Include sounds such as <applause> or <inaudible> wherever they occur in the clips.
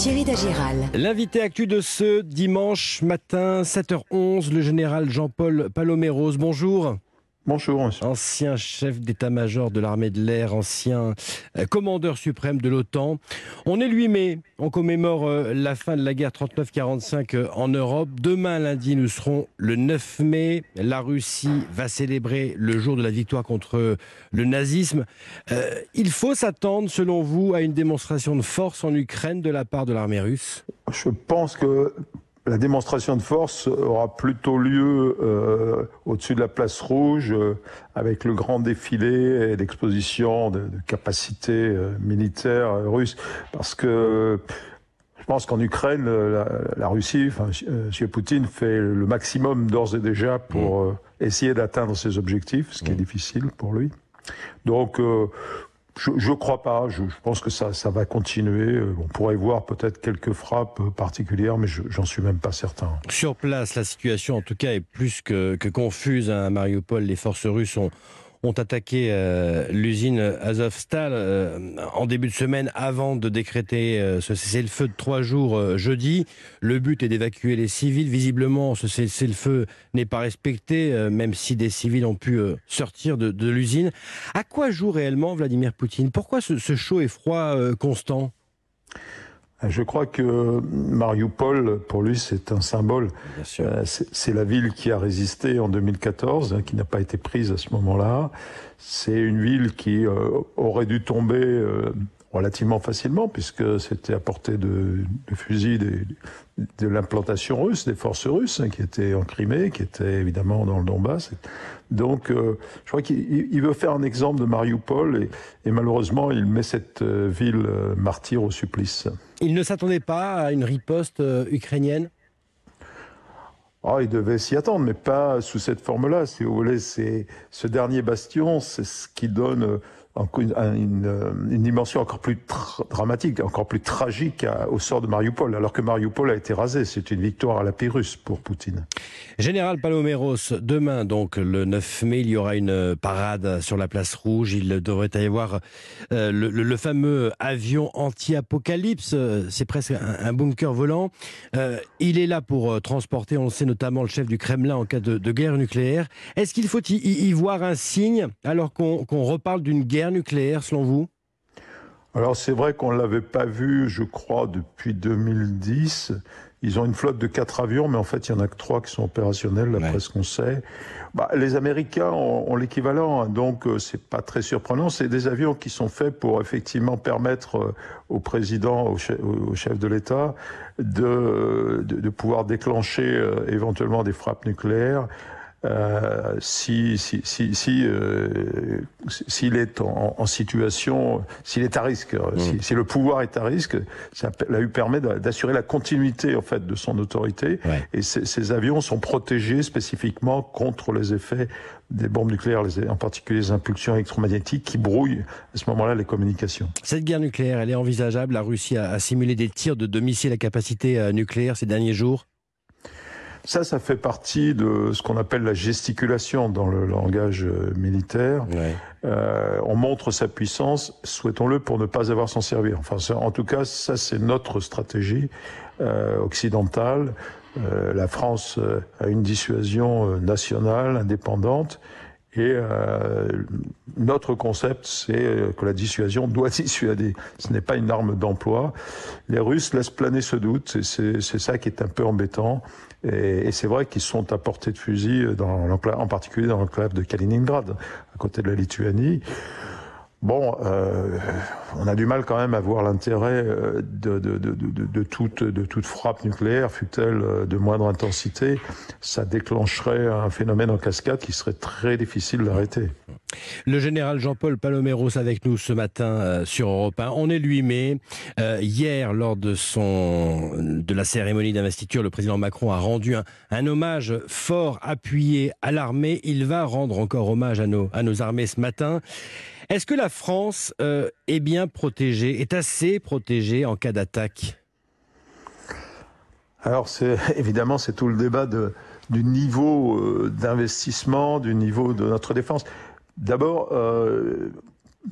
Thierry Dagiral. L'invité actu de ce dimanche matin, 7h11, le général Jean-Paul Paloméros. Bonjour. Bonjour, monsieur. Ancien chef d'état-major de l'armée de l'air, ancien euh, commandeur suprême de l'OTAN. On est le 8 mai, on commémore euh, la fin de la guerre 39-45 euh, en Europe. Demain, lundi, nous serons le 9 mai. La Russie va célébrer le jour de la victoire contre le nazisme. il faut s'attendre, selon vous, à une démonstration de force en Ukraine de la part de l'armée russe? Je pense que la démonstration de force aura plutôt lieu euh, au-dessus de la place rouge, euh, avec le grand défilé et l'exposition de, de, capacités euh, militaires russes, parce que je pense qu'en Ukraine, la, la, Russie, enfin, M. Poutine fait le maximum d'ores et déjà pour mmh. essayer d'atteindre ses objectifs, ce qui est mmh. difficile pour lui. Donc, je ne crois pas. Je, pense que ça, va continuer. On pourrait voir peut-être quelques frappes particulières, mais j'en suis même pas certain. Sur place, la situation, en tout cas, est plus que, que confuse. Hein. À Mariupol, les forces russes ont, ont attaqué euh, l'usine Azovstal euh, en début de semaine avant de décréter euh, ce cessez-le-feu de trois jours jeudi. Le but est d'évacuer les civils. Visiblement, ce cessez-le-feu n'est pas respecté, même si des civils ont pu sortir de, de l'usine. À quoi joue réellement Vladimir Poutine? Pourquoi ce, ce, chaud et froid constant? Je crois que Mariupol, pour lui, c'est un symbole. Euh, c'est la ville qui a résisté en 2014, hein, qui n'a pas été prise à ce moment-là. C'est une ville qui euh, aurait dû tomber euh, relativement facilement, puisque c'était à portée de, de fusil de, de l'implantation russe, des forces russes, hein, qui étaient en Crimée, qui étaient évidemment dans le Donbass. Donc, euh, je crois qu'il veut faire un exemple de Mariupol, et, et malheureusement, il met cette euh, ville euh, martyre au supplice. Il ne s'attendait pas à une riposte ukrainienne? Oh, il devait s'y attendre, mais pas sous cette forme-là. Si vous voulez, c'est ce dernier bastion, c'est ce qui donne une, une, une, dimension encore plus dramatique, encore plus tragique à, au sort de Mariupol, alors que Mariupol a été rasé. C'est une victoire à la Pyrrhus pour Poutine. Général Paloméros, demain, donc le 9 mai, il y aura une parade sur la place rouge. Il devrait y avoir euh, le, le, le, fameux avion anti-apocalypse. C'est presque un, un, bunker volant. Euh, il est là pour euh, transporter, on le sait notamment, le chef du Kremlin en cas de, de guerre nucléaire. Est-ce qu'il faut y, y, voir un signe alors qu'on qu reparle d'une guerre nucléaire, selon vous? Alors c'est vrai qu'on ne l'avait pas vu, je crois, depuis 2010. Ils ont une flotte de quatre avions, mais en fait, il y en a que trois qui sont opérationnels, d'après ouais. ce qu'on sait. Bah, les Américains ont, ont l'équivalent, hein, donc euh, c'est pas très surprenant. C'est des avions qui sont faits pour effectivement permettre euh, au président, au chef, au chef de l'État, de, de, de, pouvoir déclencher euh, éventuellement des frappes nucléaires euh, si si si si euh, s'il est en, en situation s'il est à risque mmh. si, si, le pouvoir est à risque ça lui permet d'assurer la continuité en fait de son autorité ouais. et ces avions sont protégés spécifiquement contre les effets des bombes nucléaires, les, en particulier les impulsions électromagnétiques qui brouillent à ce moment-là les communications. Cette guerre nucléaire, elle est envisageable? La Russie a, a simulé des tirs de, de missiles à capacité euh, nucléaire ces derniers jours? Ça, ça fait partie de ce qu'on appelle la gesticulation dans le langage euh, militaire. Ouais. Euh, on montre sa puissance, souhaitons-le, pour ne pas avoir s'en servir. Enfin, ça, en tout cas, ça, c'est notre stratégie euh, occidentale. Euh, la France euh, a une dissuasion euh, nationale, indépendante. Et euh, notre concept, c'est que la dissuasion doit <laughs> dissuader. Ce n'est pas une arme d'emploi. Les Russes laissent planer ce doute, c'est ça qui est un peu embêtant. Et, c'est vrai qu'ils sont à portée de fusil, en particulier dans l'enclave de Kaliningrad, à côté de la Lituanie. Bon, euh, on a du mal quand même à voir l'intérêt euh, de, toute, de toute frappe nucléaire, fut-elle euh, de moindre intensité. Ça déclencherait un phénomène en cascade qui serait très difficile d'arrêter. Le général Jean-Paul Paloméros avec nous ce matin euh, sur Europe 1. On est lui mai. Euh, hier, lors de, la cérémonie d'investiture, le président Macron a rendu un, hommage fort appuyé à l'armée. Il va rendre encore hommage à nos, armées ce matin. Est-ce que la France euh, est bien protégée, est assez protégée en cas d'attaque? Alors, <laughs> évidemment, c'est tout le débat du niveau d'investissement, du niveau de notre défense. D'abord, euh,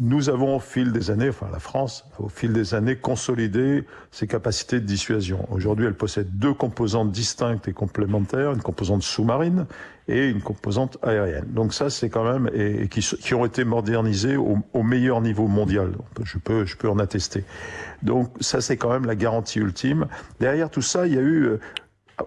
nous avons au fil des années, enfin la France, au fil des années, consolidé ses capacités de dissuasion. Aujourd'hui, elle possède deux composantes distinctes et complémentaires, une composante sous-marine et une composante aérienne. Donc ça, c'est quand même et, qui, ont été modernisées au, au, meilleur niveau mondial. Je peux, je peux en attester. Donc ça, c'est quand même la garantie ultime. Derrière tout ça, il y a eu euh,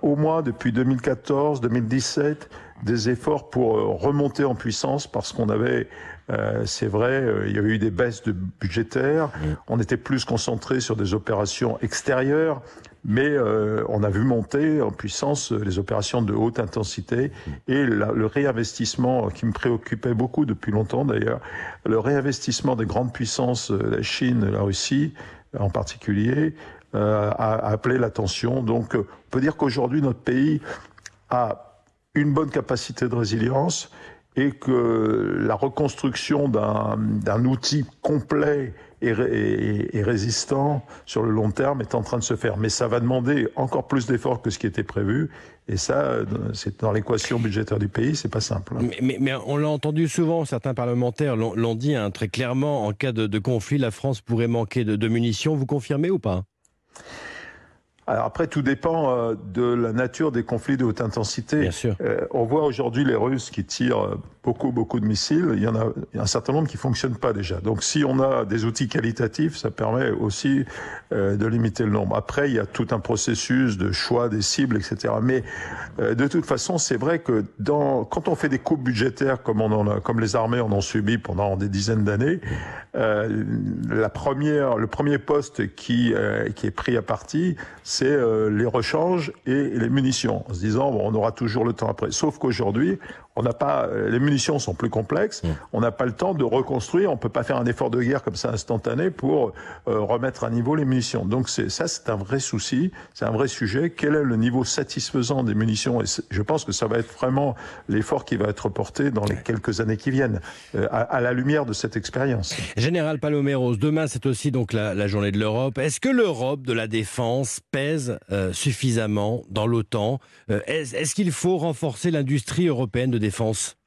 au moins depuis 2014, 2017, des efforts pour euh, remonter en puissance parce qu'on avait, euh, c'est vrai, euh, il y avait eu des baisses de budgétaires, on était plus concentré sur des opérations extérieures, mais on a vu monter en puissance les opérations de haute intensité. Et le réinvestissement qui me préoccupait beaucoup depuis longtemps d'ailleurs, le réinvestissement des grandes puissances, la Chine, la Russie en particulier, a appelé l'attention. Donc on peut dire qu'aujourd'hui notre pays a une bonne capacité de résilience et que la reconstruction d'un outil complet et, résistant sur le long terme est en train de se faire. Mais ça va demander encore plus d'efforts que ce qui était prévu. Et ça, c'est dans l'équation budgétaire du pays, c'est pas simple. Mais, on l'a entendu souvent, certains parlementaires l'ont dit hein, très clairement, en cas de, de, conflit, la France pourrait manquer de, de munitions. Vous confirmez ou pas? Alors après, tout dépend euh, de la nature des conflits de haute intensité. Bien sûr. Euh, on voit aujourd'hui les Russes qui tirent beaucoup, beaucoup de missiles. Il y en a, il y a un certain nombre qui fonctionnent pas déjà. Donc, si on a des outils qualitatifs, ça permet aussi euh, de limiter le nombre. Après, il y a tout un processus de choix des cibles, etc. Mais euh, de toute façon, c'est vrai que dans, quand on fait des coupes budgétaires comme on en a, comme les armées en ont subi pendant des dizaines d'années, la première, le premier poste qui qui est pris à partie, c'est euh, les rechanges et les munitions, en se disant bon, on aura toujours le temps après. Sauf qu'aujourd'hui, on n'a pas, les munitions sont plus complexes. Mmh. On n'a pas le temps de reconstruire. On peut pas faire un effort de guerre comme ça instantané pour euh, remettre à niveau les munitions. Donc c'est ça, c'est un vrai souci, c'est un vrai sujet. Quel est le niveau satisfaisant des munitions? Et je pense que ça va être vraiment l'effort qui va être porté dans les quelques années qui viennent, euh, à, à, la lumière de cette expérience. Général Paloméros, demain c'est aussi donc la, la journée de l'Europe. Est-ce que l'Europe de la défense pèse euh, suffisamment dans l'OTAN? Euh, Est-ce est qu'il faut renforcer l'industrie européenne de défense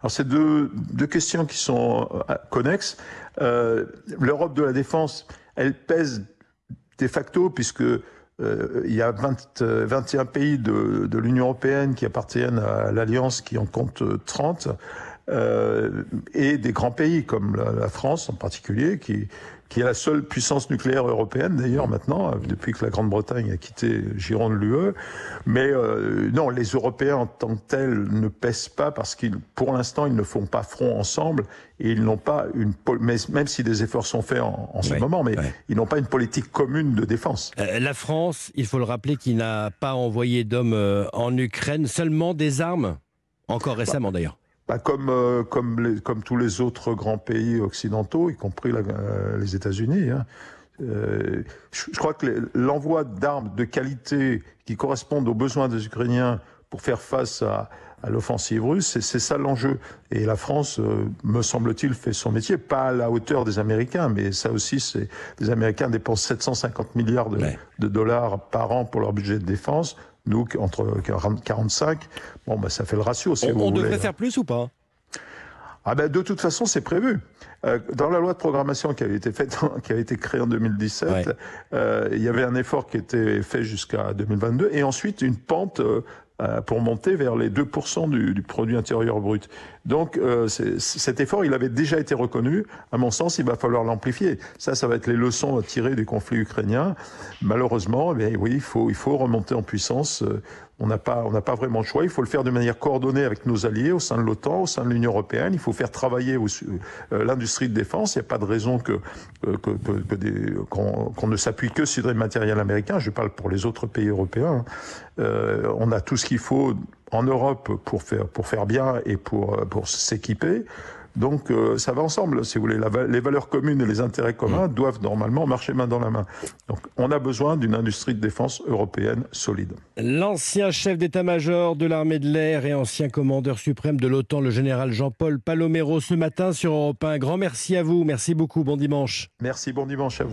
alors c'est deux, questions qui sont euh, connexes. Euh, L'Europe de la défense, elle pèse de facto puisque euh, il y a 20, 21 pays de, de l'Union européenne qui appartiennent à l'Alliance qui en compte 30 euh, et des grands pays comme la, la France en particulier qui qui est la seule puissance nucléaire européenne d'ailleurs maintenant, depuis que la Grande-Bretagne a quitté Gironde l'UE. Mais euh, non, les Européens en tant que tels ne pèsent pas parce qu'ils, pour l'instant, ils ne font pas front ensemble et ils n'ont pas une, même si des efforts sont faits en, en ce moment, mais ils n'ont pas une politique commune de défense. Euh, la France, il faut le rappeler, qui n'a pas envoyé d'hommes en Ukraine, seulement des armes, encore récemment bah, d'ailleurs. Bah comme, euh, comme, les, comme tous les autres grands pays occidentaux, y compris la, euh, les États-Unis. Hein. Euh, je, je, crois que l'envoi d'armes de qualité qui correspondent aux besoins des Ukrainiens pour faire face à, à l'offensive russe, c'est ça l'enjeu. Et la France, me semble-t-il, fait son métier, pas à la hauteur des Américains, mais ça aussi, c'est les Américains dépensent 750 milliards de, ouais. de dollars par an pour leur budget de défense. Nous, entre 40, 45, bon, bah, ça fait le ratio. Si on, vous on voulez. devrait faire plus ou pas? Ah ben de toute façon, c'est prévu. Euh, dans la loi de programmation qui avait été faite, qui avait été créée en 2017, ouais. euh, il y avait un effort qui était fait jusqu'à 2022, et ensuite une pente euh, pour monter vers les 2% du, du, produit intérieur brut. Donc euh, cet effort, il avait déjà été reconnu. À mon sens, il va falloir l'amplifier. Ça, ça va être les leçons à tirer du conflit ukrainien. Malheureusement, eh oui, il faut, il faut remonter en puissance. On n'a pas, on n'a pas vraiment le choix. Il faut le faire de manière coordonnée avec nos alliés au sein de l'OTAN, au sein de l'Union européenne. Il faut faire travailler euh, l'industrie de défense. Il n'y a pas de raison que, que, que, que qu'on, qu ne s'appuie que sur des matériels américains. Je parle pour les autres pays européens. Euh, on a tout ce qu'il faut en Europe pour faire, pour faire bien et pour, pour s'équiper. Donc euh, ça va ensemble, si vous voulez. La, les valeurs communes et les intérêts communs mmh. doivent normalement marcher main dans la main. Donc on a besoin d'une industrie de défense européenne solide. L'ancien chef d'état-major de l'armée de l'air et ancien commandeur suprême de l'OTAN, le général Jean-Paul Palomero, ce matin sur Europe 1. Grand merci à vous. Merci beaucoup. Bon dimanche. Merci, bon dimanche à vous.